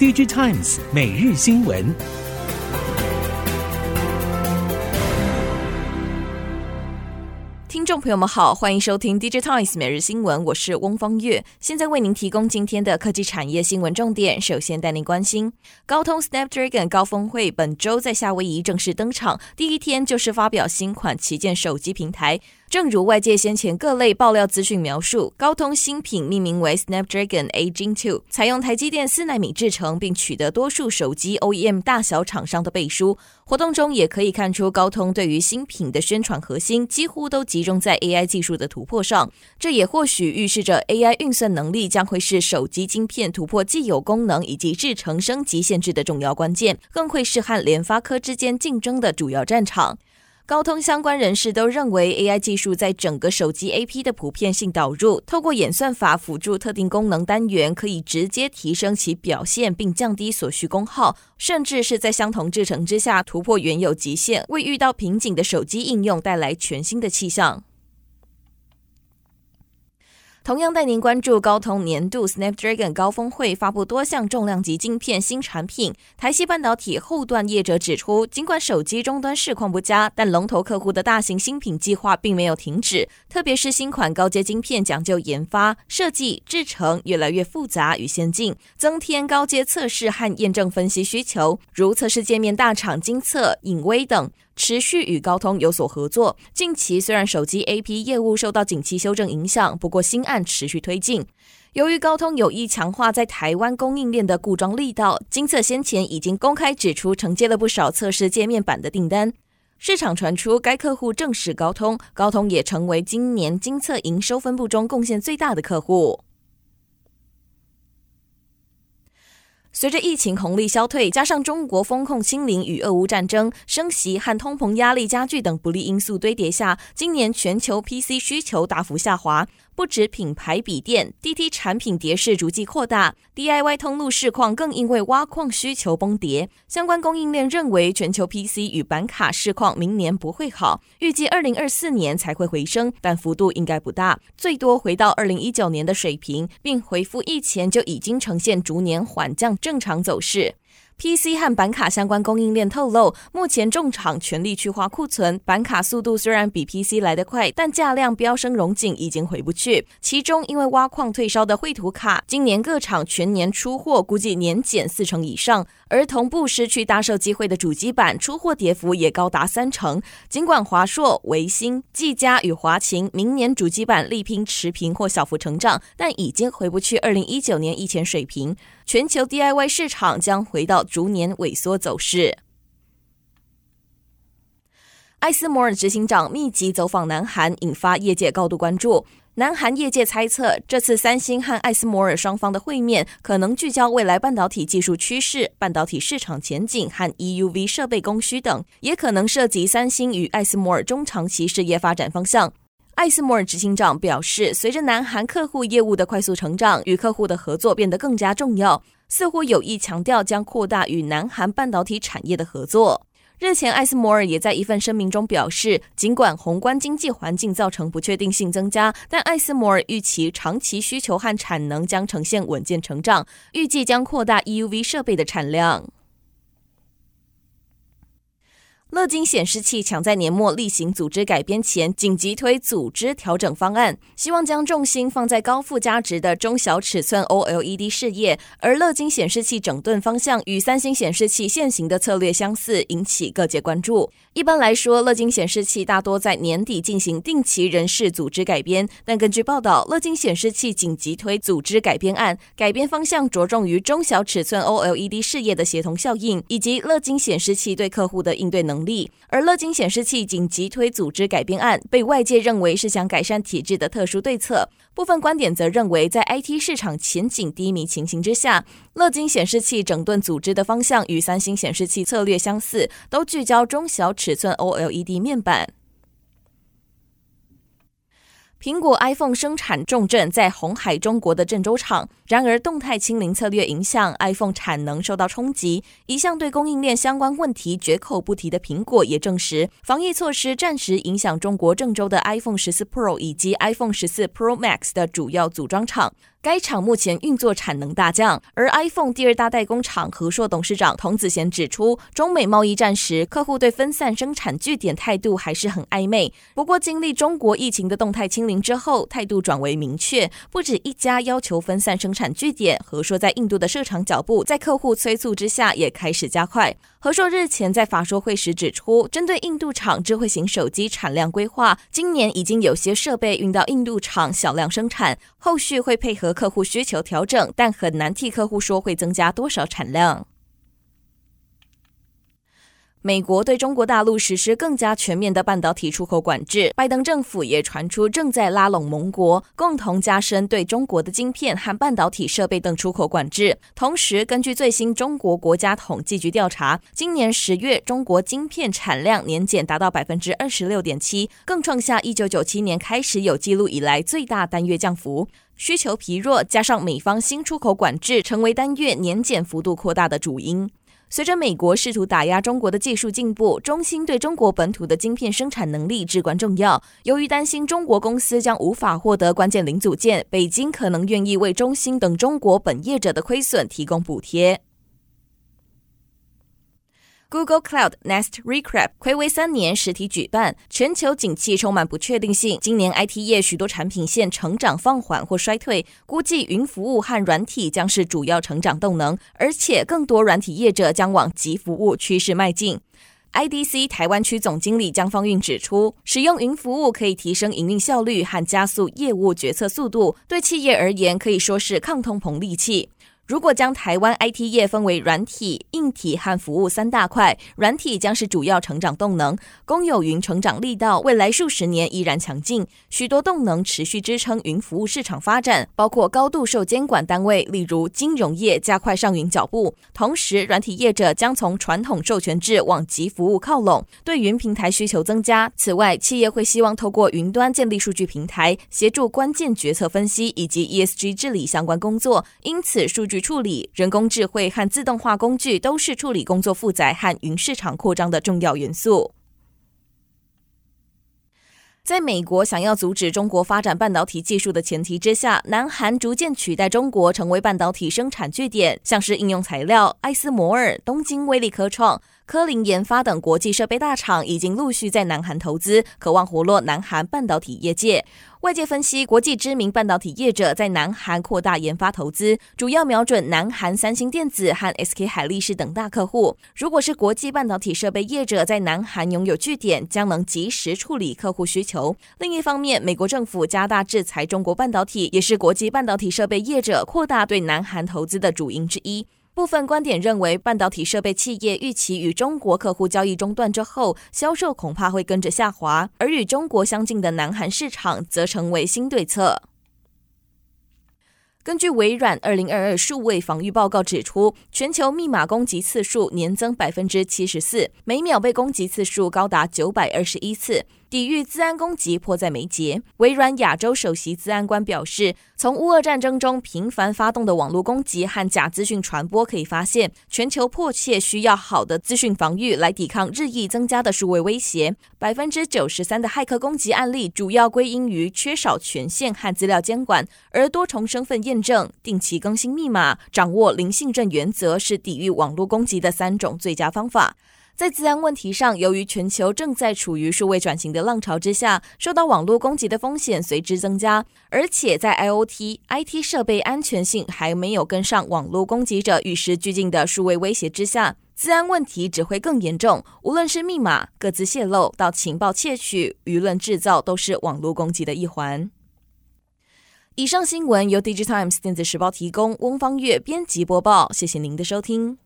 DigiTimes 每日新闻。听众朋友们好，欢迎收听 DigiTimes 每日新闻，我是翁方月，现在为您提供今天的科技产业新闻重点。首先带您关心，高通 Snapdragon 高峰会本周在夏威夷正式登场，第一天就是发表新款旗舰手机平台。正如外界先前各类爆料资讯描述，高通新品命名为 Snapdragon 8 Gen 2，采用台积电四纳米制程，并取得多数手机 OEM 大小厂商的背书。活动中也可以看出，高通对于新品的宣传核心几乎都集中在 AI 技术的突破上。这也或许预示着 AI 运算能力将会是手机晶片突破既有功能以及制程升级限制的重要关键，更会是和联发科之间竞争的主要战场。高通相关人士都认为，AI 技术在整个手机 AP 的普遍性导入，透过演算法辅助特定功能单元，可以直接提升其表现，并降低所需功耗，甚至是在相同制程之下突破原有极限，为遇到瓶颈的手机应用带来全新的气象。同样带您关注高通年度 Snapdragon 高峰会，发布多项重量级晶片新产品。台系半导体后段业者指出，尽管手机终端市况不佳，但龙头客户的大型新品计划并没有停止。特别是新款高阶晶片讲究研发、设计、制程越来越复杂与先进，增添高阶测试和验证分析需求，如测试界面大厂精测、影威等。持续与高通有所合作。近期虽然手机 AP 业务受到景气修正影响，不过新案持续推进。由于高通有意强化在台湾供应链的固装力道，金测先前已经公开指出承接了不少测试界面板的订单。市场传出该客户正是高通，高通也成为今年金测营收分布中贡献最大的客户。随着疫情红利消退，加上中国风控清零与俄乌战争升息和通膨压力加剧等不利因素堆叠下，今年全球 PC 需求大幅下滑。不止品牌笔电，DT 产品跌势逐季扩大，DIY 通路市况更因为挖矿需求崩跌。相关供应链认为，全球 PC 与板卡市况明年不会好，预计二零二四年才会回升，但幅度应该不大，最多回到二零一九年的水平，并回复疫前就已经呈现逐年缓降正常走势。PC 和板卡相关供应链透露，目前众厂全力去化库存，板卡速度虽然比 PC 来得快，但价量飙升荣景已经回不去。其中，因为挖矿退烧的绘图卡，今年各厂全年出货估计年减四成以上，而同步失去大售机会的主机板出货跌幅也高达三成。尽管华硕、微星、技嘉与华擎明年主机板力拼持平或小幅成长，但已经回不去二零一九年以前水平。全球 DIY 市场将回到逐年萎缩走势。艾斯摩尔执行长密集走访南韩，引发业界高度关注。南韩业界猜测，这次三星和艾斯摩尔双方的会面，可能聚焦未来半导体技术趋势、半导体市场前景和 EUV 设备供需等，也可能涉及三星与艾斯摩尔中长期事业发展方向。艾斯摩尔执行长表示，随着南韩客户业务的快速成长，与客户的合作变得更加重要，似乎有意强调将扩大与南韩半导体产业的合作。日前，艾斯摩尔也在一份声明中表示，尽管宏观经济环境造成不确定性增加，但艾斯摩尔预期长期需求和产能将呈现稳健成长，预计将扩大 EUV 设备的产量。乐金显示器抢在年末例行组织改编前，紧急推组织调整方案，希望将重心放在高附加值的中小尺寸 OLED 事业。而乐金显示器整顿方向与三星显示器现行的策略相似，引起各界关注。一般来说，乐金显示器大多在年底进行定期人事组织改编，但根据报道，乐金显示器紧急推组织改编案，改编方向着重于中小尺寸 OLED 事业的协同效应，以及乐金显示器对客户的应对能力。而乐金显示器紧急推组织改编案，被外界认为是想改善体制的特殊对策。部分观点则认为，在 IT 市场前景低迷情形之下，乐金显示器整顿组织的方向与三星显示器策略相似，都聚焦中小尺寸 OLED 面板。苹果 iPhone 生产重镇在红海中国的郑州厂，然而动态清零策略影响 iPhone 产能受到冲击。一向对供应链相关问题绝口不提的苹果也证实，防疫措施暂时影响中国郑州的 iPhone 十四 Pro 以及 iPhone 十四 Pro Max 的主要组装厂。该厂目前运作产能大降。而 iPhone 第二大代工厂和硕董事长童子贤指出，中美贸易战时，客户对分散生产据点态度还是很暧昧。不过，经历中国疫情的动态清零之后，态度转为明确，不止一家要求分散生产据点。和硕在印度的设厂脚步，在客户催促之下，也开始加快。何硕日前在法说会时指出，针对印度厂智慧型手机产量规划，今年已经有些设备运到印度厂小量生产，后续会配合客户需求调整，但很难替客户说会增加多少产量。美国对中国大陆实施更加全面的半导体出口管制，拜登政府也传出正在拉拢盟国，共同加深对中国的晶片和半导体设备等出口管制。同时，根据最新中国国家统计局调查，今年十月中国晶片产量年减达到百分之二十六点七，更创下一九九七年开始有记录以来最大单月降幅。需求疲弱，加上美方新出口管制，成为单月年减幅度扩大的主因。随着美国试图打压中国的技术进步，中兴对中国本土的晶片生产能力至关重要。由于担心中国公司将无法获得关键零组件，北京可能愿意为中兴等中国本业者的亏损提供补贴。Google Cloud Nest Recap 睽违三年实体举办，全球景气充满不确定性。今年 IT 业许多产品线成长放缓或衰退，估计云服务和软体将是主要成长动能，而且更多软体业者将往即服务趋势迈进。IDC 台湾区总经理江方韵指出，使用云服务可以提升营运效率和加速业务决策速度，对企业而言可以说是抗通膨利器。如果将台湾 IT 业分为软体、硬体和服务三大块，软体将是主要成长动能，公有云成长力道未来数十年依然强劲，许多动能持续支撑云服务市场发展，包括高度受监管单位，例如金融业加快上云脚步，同时软体业者将从传统授权制往即服务靠拢，对云平台需求增加。此外，企业会希望透过云端建立数据平台，协助关键决策分析以及 ESG 治理相关工作，因此数据。处理人工智慧和自动化工具都是处理工作负载和云市场扩张的重要元素。在美国想要阻止中国发展半导体技术的前提之下，南韩逐渐取代中国成为半导体生产据点，像是应用材料、艾斯摩尔、东京威力科创。科林研发等国际设备大厂已经陆续在南韩投资，渴望活络南韩半导体业界。外界分析，国际知名半导体业者在南韩扩大研发投资，主要瞄准南韩三星电子和 SK 海力士等大客户。如果是国际半导体设备业者在南韩拥有据点，将能及时处理客户需求。另一方面，美国政府加大制裁中国半导体，也是国际半导体设备业者扩大对南韩投资的主因之一。部分观点认为，半导体设备企业预期与中国客户交易中断之后，销售恐怕会跟着下滑，而与中国相近的南韩市场则成为新对策。根据微软二零二二数位防御报告指出，全球密码攻击次数年增百分之七十四，每秒被攻击次数高达九百二十一次。抵御资安攻击迫在眉睫。微软亚洲首席资安官表示，从乌俄战争中频繁发动的网络攻击和假资讯传播可以发现，全球迫切需要好的资讯防御来抵抗日益增加的数位威胁。百分之九十三的骇客攻击案例主要归因于缺少权限和资料监管，而多重身份验证、定期更新密码、掌握零信任原则是抵御网络攻击的三种最佳方法。在治安问题上，由于全球正在处于数位转型的浪潮之下，受到网络攻击的风险随之增加。而且在 IoT、IT 设备安全性还没有跟上网络攻击者与时俱进的数位威胁之下，治安问题只会更严重。无论是密码、个资泄露到情报窃取、舆论制造，都是网络攻击的一环。以上新闻由 Digitimes 电子时报提供，翁方月编辑播报。谢谢您的收听。